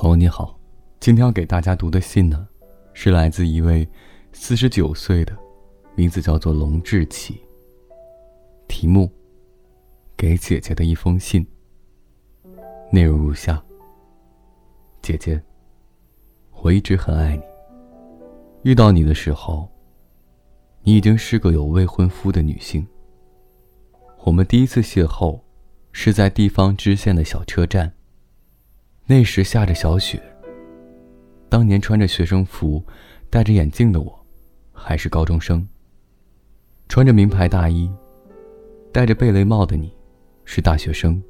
朋友你好，今天要给大家读的信呢，是来自一位四十九岁的，名字叫做龙志启。题目：给姐姐的一封信。内容如下：姐姐，我一直很爱你。遇到你的时候，你已经是个有未婚夫的女性。我们第一次邂逅，是在地方支线的小车站。那时下着小雪。当年穿着学生服、戴着眼镜的我，还是高中生。穿着名牌大衣、戴着贝雷帽的你，是大学生。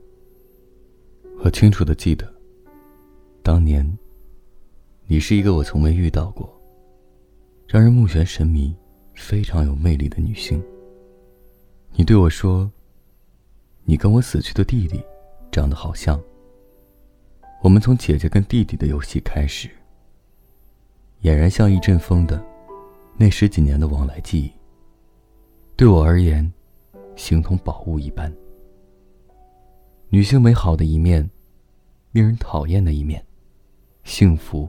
我清楚的记得，当年，你是一个我从未遇到过、让人目眩神迷、非常有魅力的女性。你对我说：“你跟我死去的弟弟，长得好像。”我们从姐姐跟弟弟的游戏开始，俨然像一阵风的那十几年的往来记忆，对我而言，形同宝物一般。女性美好的一面，令人讨厌的一面，幸福、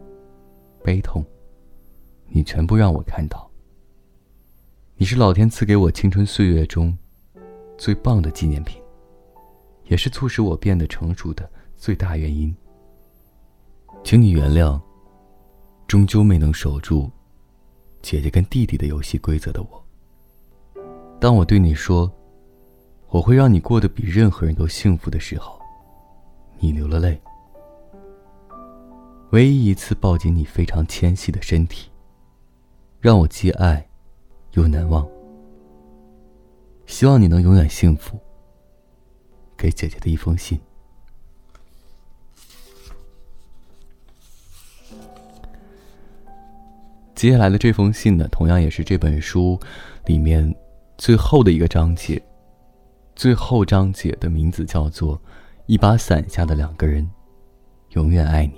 悲痛，你全部让我看到。你是老天赐给我青春岁月中最棒的纪念品，也是促使我变得成熟的最大原因。请你原谅，终究没能守住姐姐跟弟弟的游戏规则的我。当我对你说，我会让你过得比任何人都幸福的时候，你流了泪。唯一一次抱紧你非常纤细的身体，让我既爱又难忘。希望你能永远幸福。给姐姐的一封信。接下来的这封信呢，同样也是这本书里面最后的一个章节。最后章节的名字叫做《一把伞下的两个人，永远爱你》。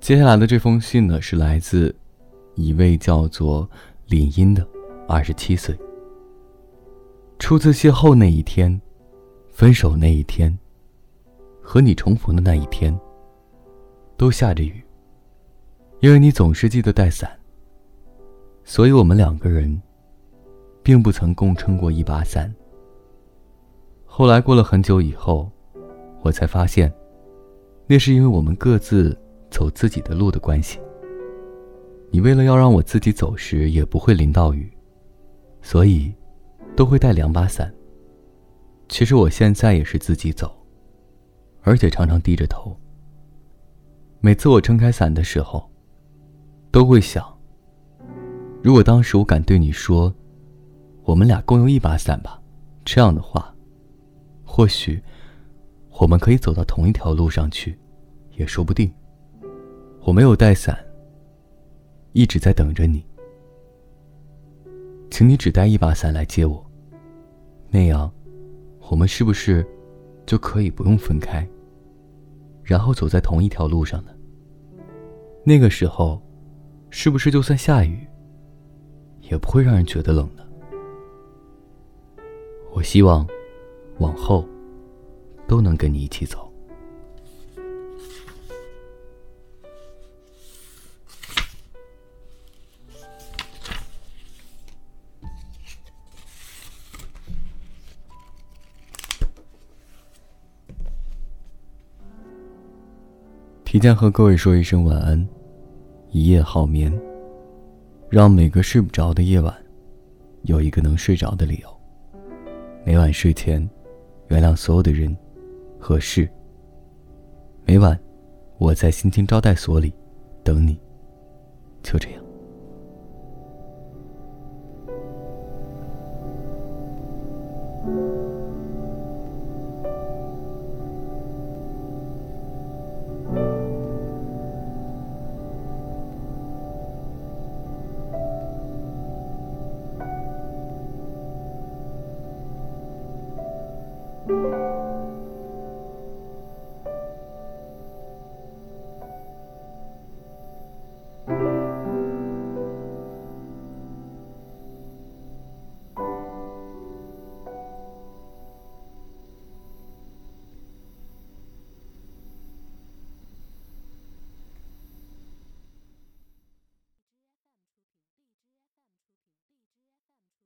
接下来的这封信呢，是来自一位叫做林音的二十七岁。初次邂逅那一天，分手那一天。和你重逢的那一天，都下着雨。因为你总是记得带伞，所以我们两个人，并不曾共撑过一把伞。后来过了很久以后，我才发现，那是因为我们各自走自己的路的关系。你为了要让我自己走时也不会淋到雨，所以，都会带两把伞。其实我现在也是自己走。而且常常低着头。每次我撑开伞的时候，都会想：如果当时我敢对你说，我们俩共用一把伞吧，这样的话，或许我们可以走到同一条路上去，也说不定。我没有带伞，一直在等着你，请你只带一把伞来接我。那样，我们是不是？就可以不用分开，然后走在同一条路上呢。那个时候，是不是就算下雨，也不会让人觉得冷呢？我希望，往后，都能跟你一起走。提前和各位说一声晚安，一夜好眠。让每个睡不着的夜晚，有一个能睡着的理由。每晚睡前，原谅所有的人和事。每晚，我在心情招待所里等你。就这样。